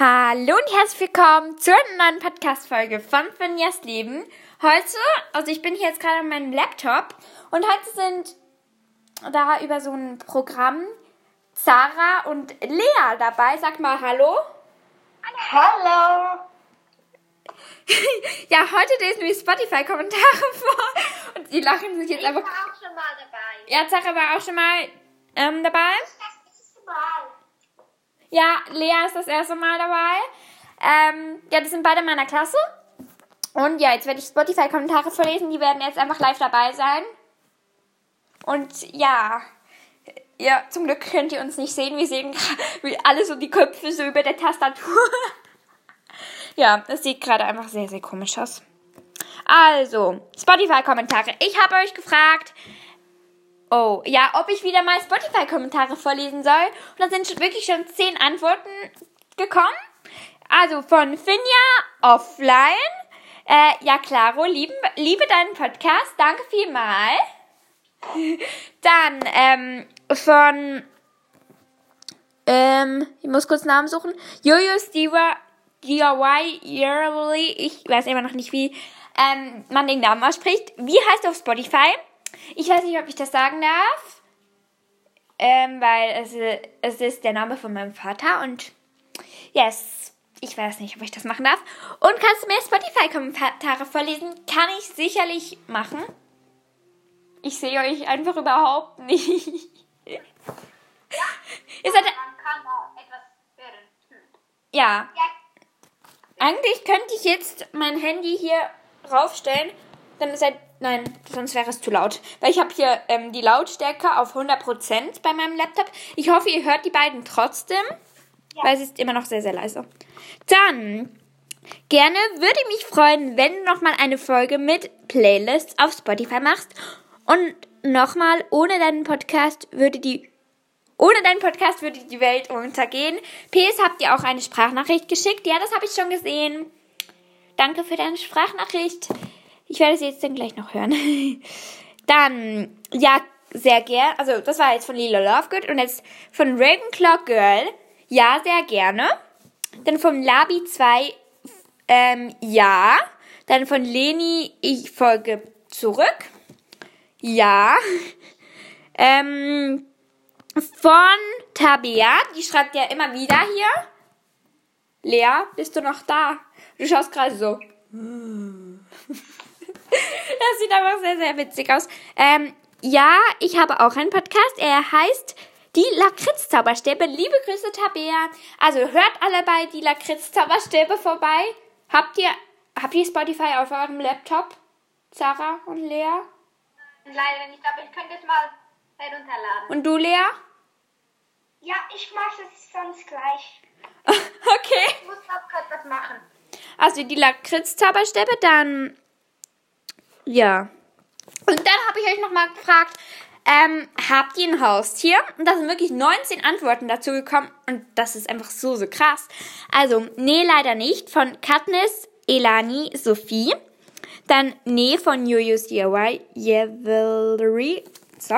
Hallo und herzlich willkommen zur neuen Podcast-Folge von Finjas Leben. Heute, also ich bin hier jetzt gerade an meinem Laptop und heute sind da über so ein Programm Sarah und Lea dabei. Sag mal Hallo. Hallo. ja, heute lesen wir Spotify-Kommentare vor und die lachen sich jetzt Ich einfach. war auch schon mal dabei. Ja, Sarah war auch schon mal ähm, dabei. Das ist Mal. Ja, Lea ist das erste Mal dabei. Ähm, ja, das sind beide meiner Klasse. Und ja, jetzt werde ich Spotify-Kommentare vorlesen. Die werden jetzt einfach live dabei sein. Und ja, ja, zum Glück könnt ihr uns nicht sehen. Wir sehen wie alle so die Köpfe so über der Tastatur. ja, das sieht gerade einfach sehr, sehr komisch aus. Also, Spotify-Kommentare. Ich habe euch gefragt, Oh, ja, ob ich wieder mal Spotify-Kommentare vorlesen soll. Und da sind schon wirklich schon zehn Antworten gekommen. Also von Finja Offline. Äh, ja, Claro, lieben, liebe deinen Podcast. Danke vielmal. Dann ähm, von, ähm, ich muss kurz Namen suchen. Jojo Steva DIY Yearly. Ich weiß immer noch nicht, wie ähm, man den Namen ausspricht. Wie heißt er auf Spotify? Ich weiß nicht, ob ich das sagen darf. Ähm, weil es, es ist der Name von meinem Vater und yes, ich weiß nicht, ob ich das machen darf. Und kannst du mir Spotify-Kommentare vorlesen? Kann ich sicherlich machen. Ich sehe euch einfach überhaupt nicht. Ihr seid, Man kann da etwas ja, Ja, eigentlich könnte ich jetzt mein Handy hier raufstellen. Dann ist halt, nein, sonst wäre es zu laut. Weil ich habe hier ähm, die Lautstärke auf 100% bei meinem Laptop. Ich hoffe, ihr hört die beiden trotzdem. Weil sie ist immer noch sehr, sehr leise. Dann, gerne würde ich mich freuen, wenn du nochmal eine Folge mit Playlists auf Spotify machst. Und nochmal, ohne deinen Podcast würde die ohne deinen Podcast würde die Welt untergehen. PS, habt ihr auch eine Sprachnachricht geschickt? Ja, das habe ich schon gesehen. Danke für deine Sprachnachricht. Ich werde sie jetzt dann gleich noch hören. Dann, ja, sehr gern. Also, das war jetzt von Lila Lovegood und jetzt von Ravenclaw Girl. Ja, sehr gerne. Dann vom Labi 2, ähm, ja. Dann von Leni, ich folge zurück. Ja. Ähm, von Tabea, die schreibt ja immer wieder hier. Lea, bist du noch da? Du schaust gerade so. Das sieht einfach sehr, sehr witzig aus. Ähm, ja, ich habe auch einen Podcast. Er heißt Die Lakritz-Zauberstäbe. Liebe Grüße, Tabea. Also hört alle bei Die Lakritz-Zauberstäbe vorbei. Habt ihr, habt ihr Spotify auf eurem Laptop? Sarah und Lea? leider nicht, aber ich könnte es mal herunterladen. Und du, Lea? Ja, ich mache es sonst gleich. okay. Ich muss noch kurz was machen. Also die Lakritz-Zauberstäbe, dann ja. Und dann habe ich euch nochmal gefragt, ähm, habt ihr ein Haustier? Und da sind wirklich 19 Antworten dazu gekommen und das ist einfach so, so krass. Also, nee, leider nicht. Von Katniss, Elani, Sophie. Dann Nee von Julius DIY, Jewelry. So.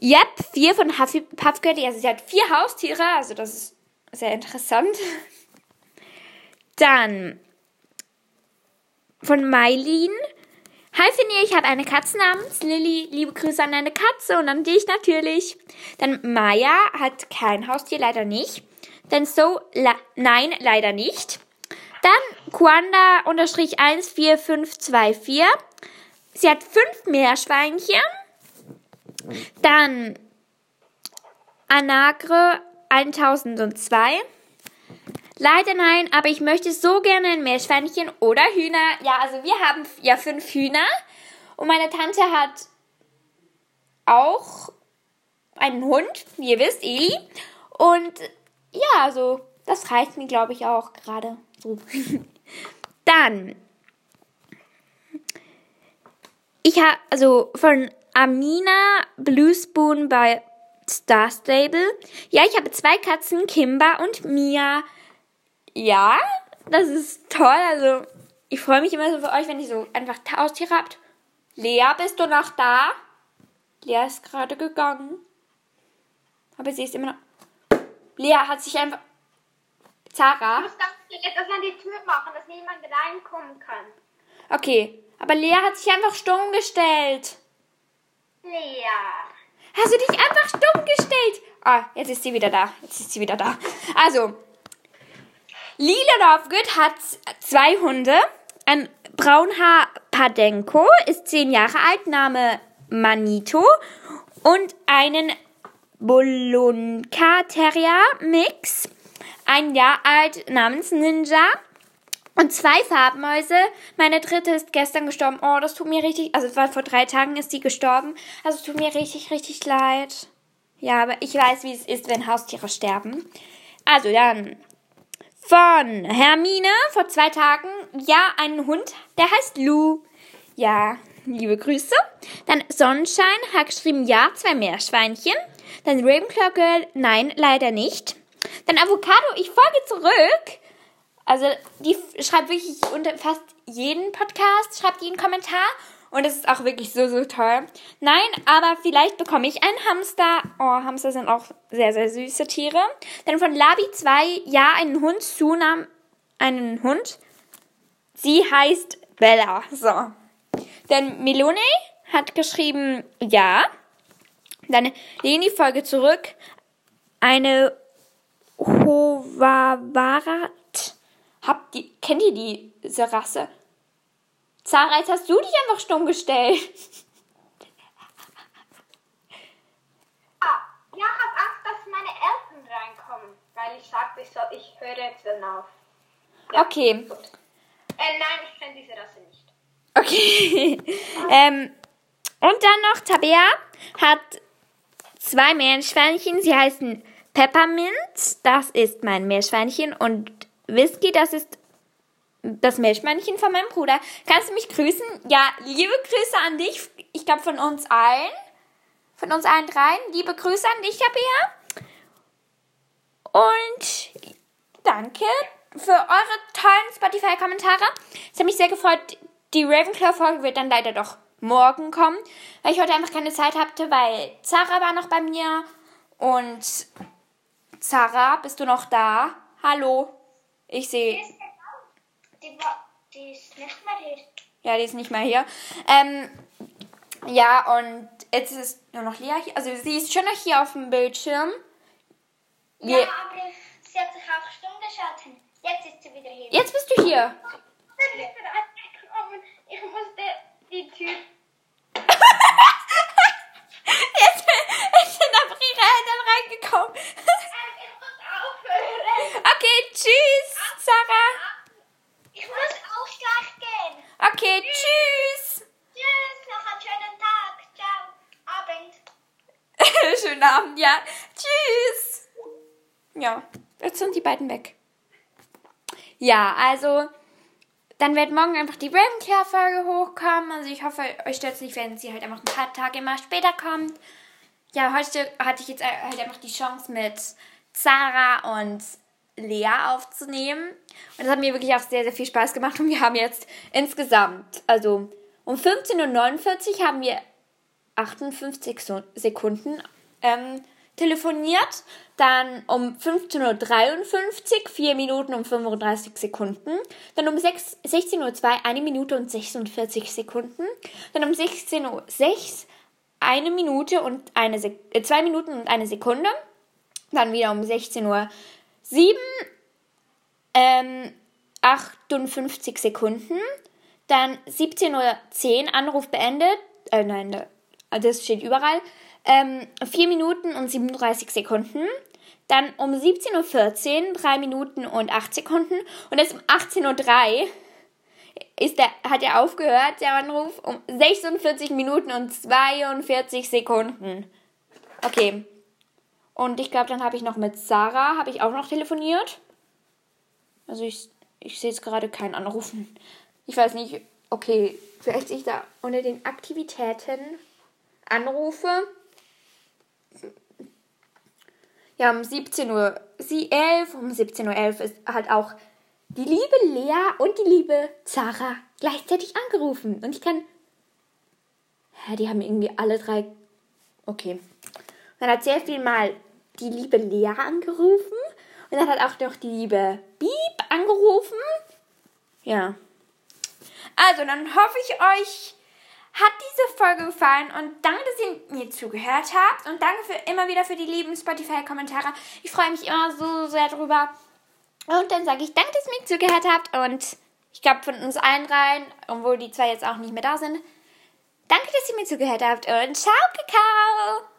Yep, vier von Huffy Puffgirl. Also sie hat vier Haustiere, also das ist sehr interessant. Dann von Mailin. Hi Finja, ich habe eine Katze namens Lilly. Liebe Grüße an deine Katze und an dich natürlich. Dann Maya hat kein Haustier, leider nicht. Dann So, la nein, leider nicht. Dann Quanda unterstrich 14524. Sie hat fünf Meerschweinchen. Dann Anagre 1002. Leider nein, aber ich möchte so gerne ein Meerschweinchen oder Hühner. Ja, also wir haben ja fünf Hühner. Und meine Tante hat auch einen Hund, wie ihr wisst, Eli. Und ja, also das reicht mir, glaube ich, auch gerade so. Dann. Ich habe, also von Amina Blue Spoon bei Star Stable. Ja, ich habe zwei Katzen, Kimba und Mia. Ja, das ist toll. Also, ich freue mich immer so für euch, wenn ihr so einfach Haustiere habt. Lea, bist du noch da? Lea ist gerade gegangen. Aber sie ist immer noch. Lea hat sich einfach. Zara? Ich muss ganz etwas an die Tür machen, dass niemand reinkommen kann. Okay. Aber Lea hat sich einfach stumm gestellt. Lea. Hast du dich einfach stumm gestellt? Ah, jetzt ist sie wieder da. Jetzt ist sie wieder da. Also, Lila Lovegood hat zwei Hunde. Ein Braunhaar Padenko ist zehn Jahre alt, Name Manito. Und einen Bolonka Terrier Mix, ein Jahr alt, namens Ninja. Und zwei Farbmäuse. Meine dritte ist gestern gestorben. Oh, das tut mir richtig. Also, es war vor drei Tagen ist die gestorben. Also, es tut mir richtig, richtig leid. Ja, aber ich weiß, wie es ist, wenn Haustiere sterben. Also, dann von Hermine vor zwei Tagen. Ja, einen Hund, der heißt Lou. Ja, liebe Grüße. Dann Sonnenschein hat geschrieben, ja, zwei Meerschweinchen. Dann Ravenclaw Girl, nein, leider nicht. Dann Avocado, ich folge zurück. Also, die schreibt wirklich unter fast jeden Podcast, schreibt jeden Kommentar. Und das ist auch wirklich so, so toll. Nein, aber vielleicht bekomme ich einen Hamster. Oh, Hamster sind auch sehr, sehr süße Tiere. Dann von Labi 2, ja, einen Hund, Sunam, einen Hund. Sie heißt Bella. So. Dann Melone hat geschrieben, ja. Dann Leni Folge zurück. Eine Hovawarat. Habt ihr, kennt ihr diese Rasse? Zara, jetzt hast du dich einfach stumm gestellt. Ah, ja, hab Angst, dass meine Eltern reinkommen. Weil ich sagte, ich, soll, ich höre jetzt dann auf. Okay. Gut. Äh, nein, ich kenne diese Rasse nicht. Okay. ähm, und dann noch Tabea hat zwei Meerschweinchen. Sie heißen Peppermint, das ist mein Meerschweinchen, und Whisky, das ist das Meerschweinchen von meinem Bruder. Kannst du mich grüßen? Ja, liebe Grüße an dich. Ich glaube von uns allen. Von uns allen dreien. Liebe Grüße an dich, Tabea. Und danke für eure tollen Spotify-Kommentare. Es hat mich sehr gefreut. Die Ravenclaw-Folge wird dann leider doch morgen kommen, weil ich heute einfach keine Zeit hatte, weil Zara war noch bei mir. Und Zara, bist du noch da? Hallo? Ich sehe. Die, war, die ist nicht mehr hier. Ja, die ist nicht mehr hier. Ähm, ja, und jetzt ist nur noch Lea hier. Also sie ist schon noch hier auf dem Bildschirm. Ja, Wir- aber sie hat sich auch stumm geschaltet. Jetzt ist sie wieder hier. Jetzt bist du hier. Ich bin angekommen. Ich musste die Tür. Jetzt sind einfach ihre Eltern reingekommen. Ich muss aufhören. Okay, tschüss, Sarah. Ich muss auch gleich gehen. Okay, tschüss. Tschüss, noch einen schönen Tag. Ciao. Abend. Schönen Abend, ja. Tschüss. Ja, jetzt sind die beiden weg. Ja, also, dann wird morgen einfach die Ravenclaw-Folge hochkommen. Also ich hoffe, euch stört es nicht, wenn sie halt einfach ein paar Tage immer später kommt. Ja, heute hatte ich jetzt halt einfach die Chance mit Zara und Lea aufzunehmen. Und das hat mir wirklich auch sehr, sehr viel Spaß gemacht. Und wir haben jetzt insgesamt, also um 15.49 Uhr haben wir 58 So- Sekunden ähm, telefoniert. Dann um 15.53 Uhr 4 Minuten und 35 Sekunden. Dann um 6 16.02 Uhr 1 Minute und 46 Sekunden. Dann um 16.06 Uhr 1 Minute und eine Sek äh, 2 Minuten und eine Sekunde. Dann wieder um 16.07 Uhr ähm, 58 Sekunden. Dann 17.10 Uhr Anruf beendet. Äh, nein, da- das steht überall. Ähm, 4 Minuten und 37 Sekunden. Dann um 17.14 Uhr 3 Minuten und 8 Sekunden. Und jetzt um 18.03 Uhr ist der, hat er aufgehört, der Anruf, um 46 Minuten und 42 Sekunden. Okay. Und ich glaube, dann habe ich noch mit Sarah, habe ich auch noch telefoniert. Also ich, ich sehe jetzt gerade keinen Anrufen. Ich weiß nicht, okay, vielleicht sehe ich da unter den Aktivitäten Anrufe. Ja, um 17 Uhr, sie 11, um 17.11 Uhr ist halt auch die liebe Lea und die liebe Zara gleichzeitig angerufen. Und ich kann. Hä, die haben irgendwie alle drei. Okay. Dann hat sehr viel mal die liebe Lea angerufen. Und Und dann hat auch noch die liebe Beep angerufen. Ja. Also, dann hoffe ich euch hat Folge gefallen und danke, dass ihr mir zugehört habt und danke für immer wieder für die lieben Spotify-Kommentare. Ich freue mich immer so sehr drüber. Und dann sage ich danke, dass ihr mir zugehört habt und ich glaube von uns allen dreien, obwohl die zwei jetzt auch nicht mehr da sind. Danke, dass ihr mir zugehört habt und ciao, Kakao!